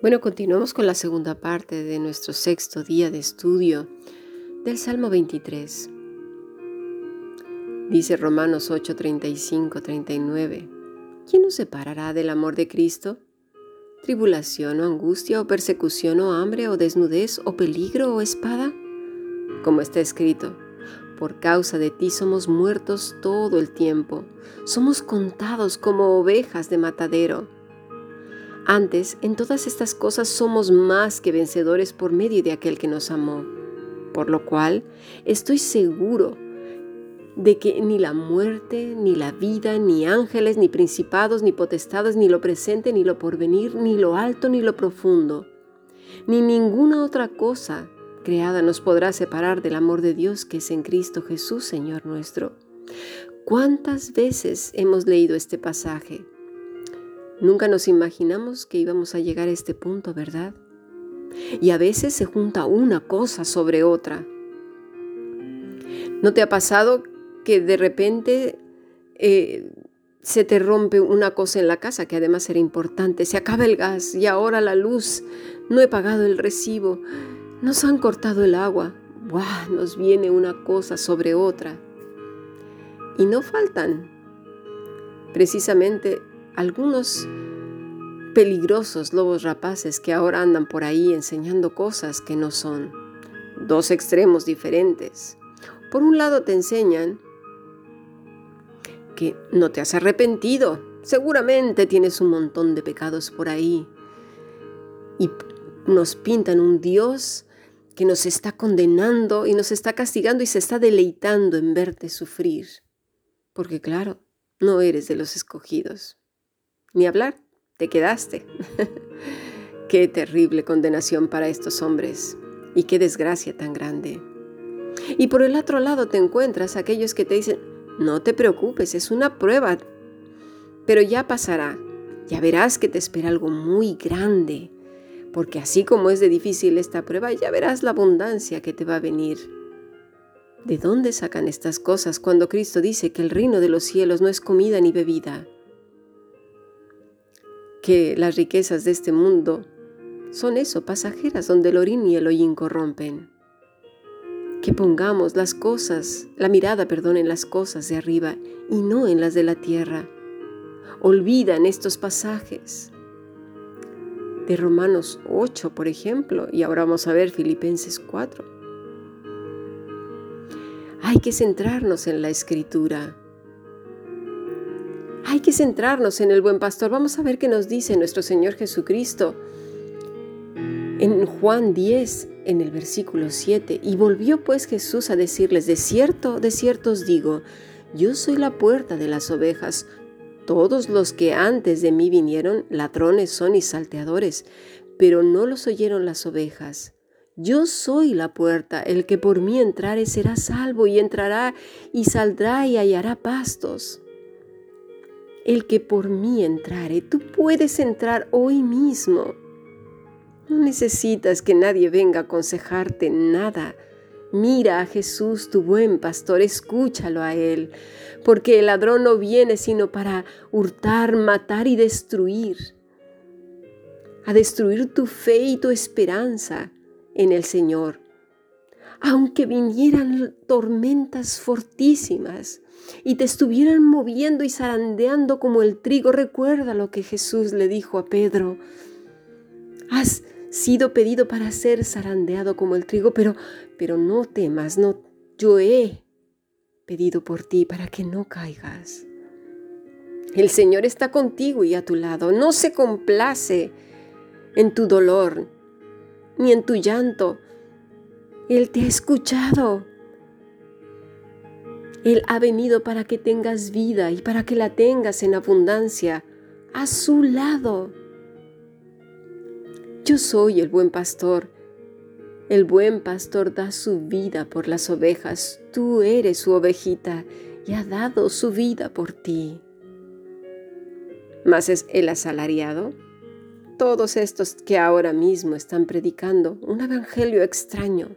Bueno, continuamos con la segunda parte de nuestro sexto día de estudio del Salmo 23. Dice Romanos 8, 35, 39. ¿Quién nos separará del amor de Cristo? ¿Tribulación o angustia o persecución o hambre o desnudez o peligro o espada? Como está escrito, por causa de ti somos muertos todo el tiempo, somos contados como ovejas de matadero. Antes, en todas estas cosas somos más que vencedores por medio de aquel que nos amó. Por lo cual, estoy seguro de que ni la muerte, ni la vida, ni ángeles, ni principados, ni potestades, ni lo presente, ni lo porvenir, ni lo alto, ni lo profundo, ni ninguna otra cosa creada nos podrá separar del amor de Dios que es en Cristo Jesús, Señor nuestro. ¿Cuántas veces hemos leído este pasaje? Nunca nos imaginamos que íbamos a llegar a este punto, ¿verdad? Y a veces se junta una cosa sobre otra. ¿No te ha pasado que de repente eh, se te rompe una cosa en la casa que además era importante? Se acaba el gas y ahora la luz. No he pagado el recibo. Nos han cortado el agua. ¡Buah! Nos viene una cosa sobre otra. Y no faltan precisamente algunos peligrosos lobos rapaces que ahora andan por ahí enseñando cosas que no son. Dos extremos diferentes. Por un lado te enseñan que no te has arrepentido. Seguramente tienes un montón de pecados por ahí. Y nos pintan un Dios que nos está condenando y nos está castigando y se está deleitando en verte sufrir. Porque claro, no eres de los escogidos. Ni hablar, te quedaste. qué terrible condenación para estos hombres y qué desgracia tan grande. Y por el otro lado te encuentras aquellos que te dicen, no te preocupes, es una prueba, pero ya pasará, ya verás que te espera algo muy grande, porque así como es de difícil esta prueba, ya verás la abundancia que te va a venir. ¿De dónde sacan estas cosas cuando Cristo dice que el reino de los cielos no es comida ni bebida? Que las riquezas de este mundo son eso, pasajeras, donde el orín y el hollín corrompen. Que pongamos las cosas, la mirada, perdón, en las cosas de arriba y no en las de la tierra. Olvidan estos pasajes de Romanos 8, por ejemplo, y ahora vamos a ver Filipenses 4. Hay que centrarnos en la escritura hay que centrarnos en el buen pastor. Vamos a ver qué nos dice nuestro Señor Jesucristo. En Juan 10, en el versículo 7, y volvió pues Jesús a decirles, de cierto, de cierto os digo, yo soy la puerta de las ovejas. Todos los que antes de mí vinieron, ladrones son y salteadores, pero no los oyeron las ovejas. Yo soy la puerta, el que por mí entrare será salvo y entrará y saldrá y hallará pastos el que por mí entrare. Tú puedes entrar hoy mismo. No necesitas que nadie venga a aconsejarte nada. Mira a Jesús, tu buen pastor, escúchalo a Él, porque el ladrón no viene sino para hurtar, matar y destruir, a destruir tu fe y tu esperanza en el Señor. Aunque vinieran tormentas fortísimas, y te estuvieran moviendo y zarandeando como el trigo, recuerda lo que Jesús le dijo a Pedro. Has sido pedido para ser zarandeado como el trigo, pero, pero no temas, no, yo he pedido por ti para que no caigas. El Señor está contigo y a tu lado, no se complace en tu dolor ni en tu llanto. Él te ha escuchado él ha venido para que tengas vida y para que la tengas en abundancia a su lado. Yo soy el buen pastor. El buen pastor da su vida por las ovejas. Tú eres su ovejita y ha dado su vida por ti. Mas es el asalariado. Todos estos que ahora mismo están predicando un evangelio extraño,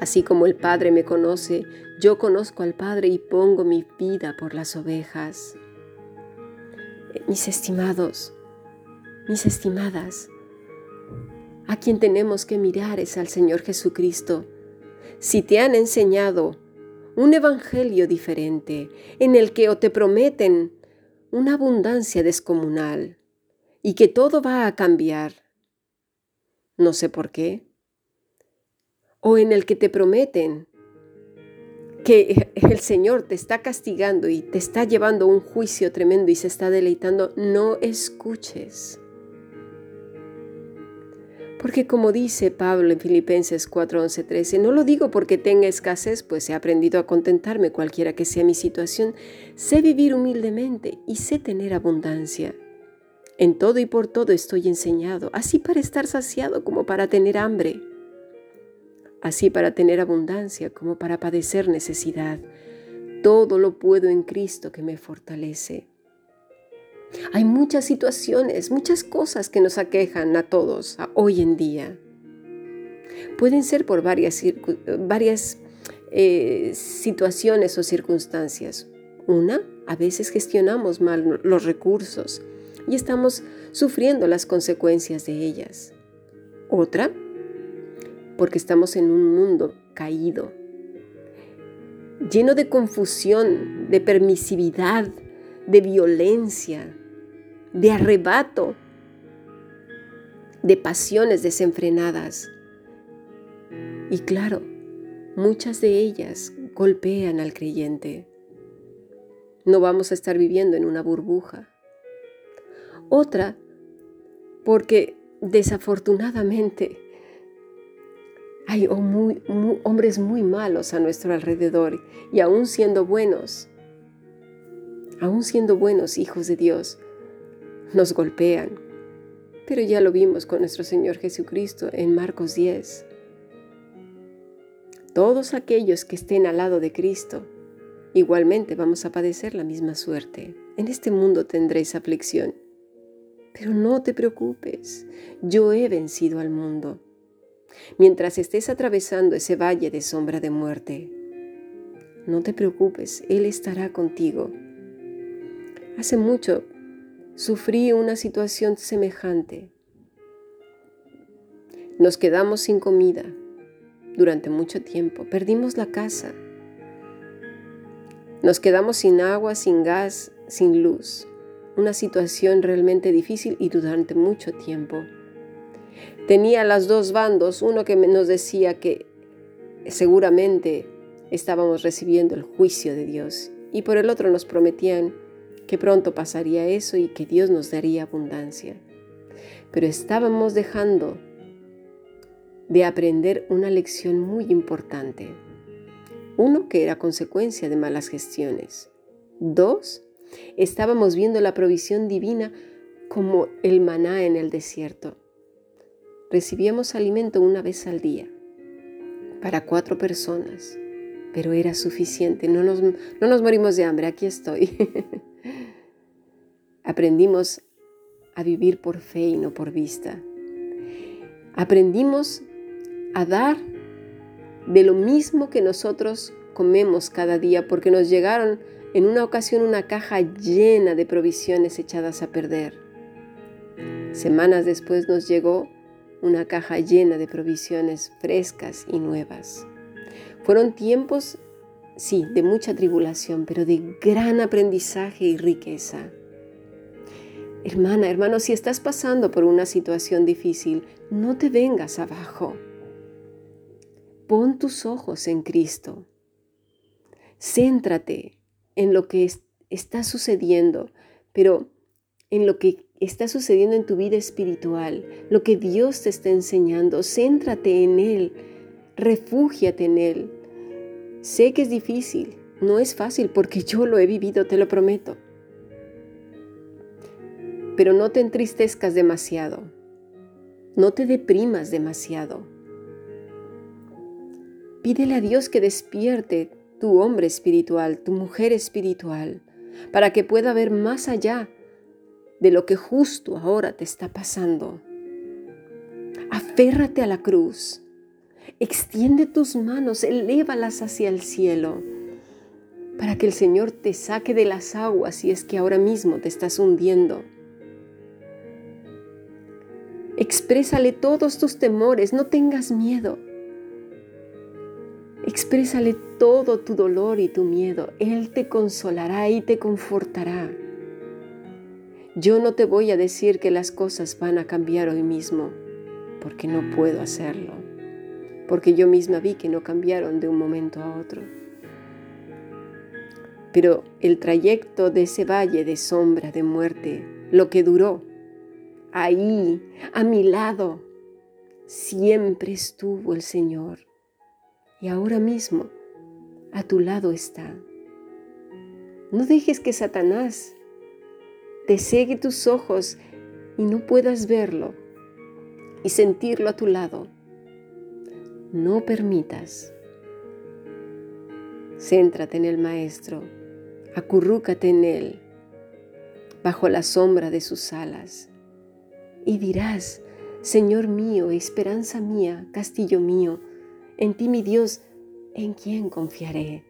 Así como el Padre me conoce, yo conozco al Padre y pongo mi vida por las ovejas. Mis estimados, mis estimadas, a quien tenemos que mirar es al Señor Jesucristo. Si te han enseñado un evangelio diferente en el que o te prometen una abundancia descomunal y que todo va a cambiar, no sé por qué, o en el que te prometen que el Señor te está castigando y te está llevando un juicio tremendo y se está deleitando, no escuches. Porque como dice Pablo en Filipenses 4, 11, 13, no lo digo porque tenga escasez, pues he aprendido a contentarme cualquiera que sea mi situación, sé vivir humildemente y sé tener abundancia. En todo y por todo estoy enseñado, así para estar saciado como para tener hambre así para tener abundancia como para padecer necesidad. Todo lo puedo en Cristo que me fortalece. Hay muchas situaciones, muchas cosas que nos aquejan a todos hoy en día. Pueden ser por varias, eh, situaciones o circunstancias. Una, a veces gestionamos mal los recursos y estamos sufriendo las consecuencias de ellas. Otra, porque estamos en un mundo caído, lleno de confusión, de permisividad, de violencia, de arrebato, de pasiones desenfrenadas. Y claro, muchas de ellas golpean al creyente. No vamos a estar viviendo en una burbuja. Otra, porque desafortunadamente hay hombres muy malos a nuestro alrededor y aún siendo buenos, aún siendo buenos hijos de Dios, nos golpean. Pero ya lo vimos con nuestro Señor Jesucristo en Marcos 10. Todos aquellos que estén al lado de Cristo, igualmente vamos a padecer la misma suerte. En este mundo tendréis aflicción. Pero no te preocupes, yo he vencido al mundo mientras estés atravesando ese valle de sombra de muerte. No te preocupes, Él estará contigo. Hace mucho sufrí una situación semejante. Nos quedamos sin comida durante mucho tiempo, perdimos la casa, nos quedamos sin agua, sin gas, sin luz. Una situación realmente difícil y durante mucho tiempo. Tenía las dos bandos, uno que nos decía que seguramente estábamos recibiendo el juicio de Dios y por el otro nos prometían que pronto pasaría eso y que Dios nos daría abundancia. Pero estábamos dejando de aprender una lección muy importante. Uno, que era consecuencia de malas gestiones. Dos, estábamos viendo la provisión divina como el maná en el desierto recibíamos alimento una vez al día para cuatro personas, pero era suficiente, no nos, no nos morimos de hambre, aquí estoy. Aprendimos a vivir por fe y no por vista. Aprendimos a dar de lo mismo que nosotros comemos cada día, porque nos llegaron en una ocasión una caja llena de provisiones echadas a perder. Semanas después nos llegó una caja llena de provisiones frescas y nuevas. Fueron tiempos, sí, de mucha tribulación, pero de gran aprendizaje y riqueza. Hermana, hermano, si estás pasando por una situación difícil, no te vengas abajo. Pon tus ojos en Cristo. Céntrate en lo que está sucediendo, pero en lo que está sucediendo en tu vida espiritual, lo que Dios te está enseñando. Céntrate en Él, refúgiate en Él. Sé que es difícil, no es fácil porque yo lo he vivido, te lo prometo. Pero no te entristezcas demasiado, no te deprimas demasiado. Pídele a Dios que despierte tu hombre espiritual, tu mujer espiritual, para que pueda ver más allá de lo que justo ahora te está pasando. Aférrate a la cruz. Extiende tus manos, elévalas hacia el cielo, para que el Señor te saque de las aguas si es que ahora mismo te estás hundiendo. Exprésale todos tus temores, no tengas miedo. Exprésale todo tu dolor y tu miedo. Él te consolará y te confortará. Yo no te voy a decir que las cosas van a cambiar hoy mismo, porque no puedo hacerlo, porque yo misma vi que no cambiaron de un momento a otro. Pero el trayecto de ese valle de sombra, de muerte, lo que duró, ahí, a mi lado, siempre estuvo el Señor. Y ahora mismo, a tu lado está. No dejes que Satanás te cegue tus ojos y no puedas verlo y sentirlo a tu lado. No permitas. Céntrate en el Maestro, acurrúcate en Él, bajo la sombra de sus alas, y dirás, Señor mío, esperanza mía, castillo mío, en ti mi Dios, ¿en quién confiaré?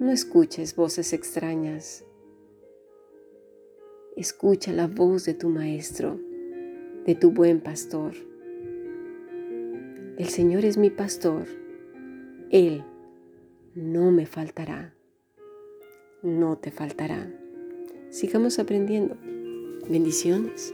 No escuches voces extrañas, Escucha la voz de tu Maestro, de tu buen pastor. El Señor es mi pastor. Él no me faltará. No te faltará. Sigamos aprendiendo. Bendiciones.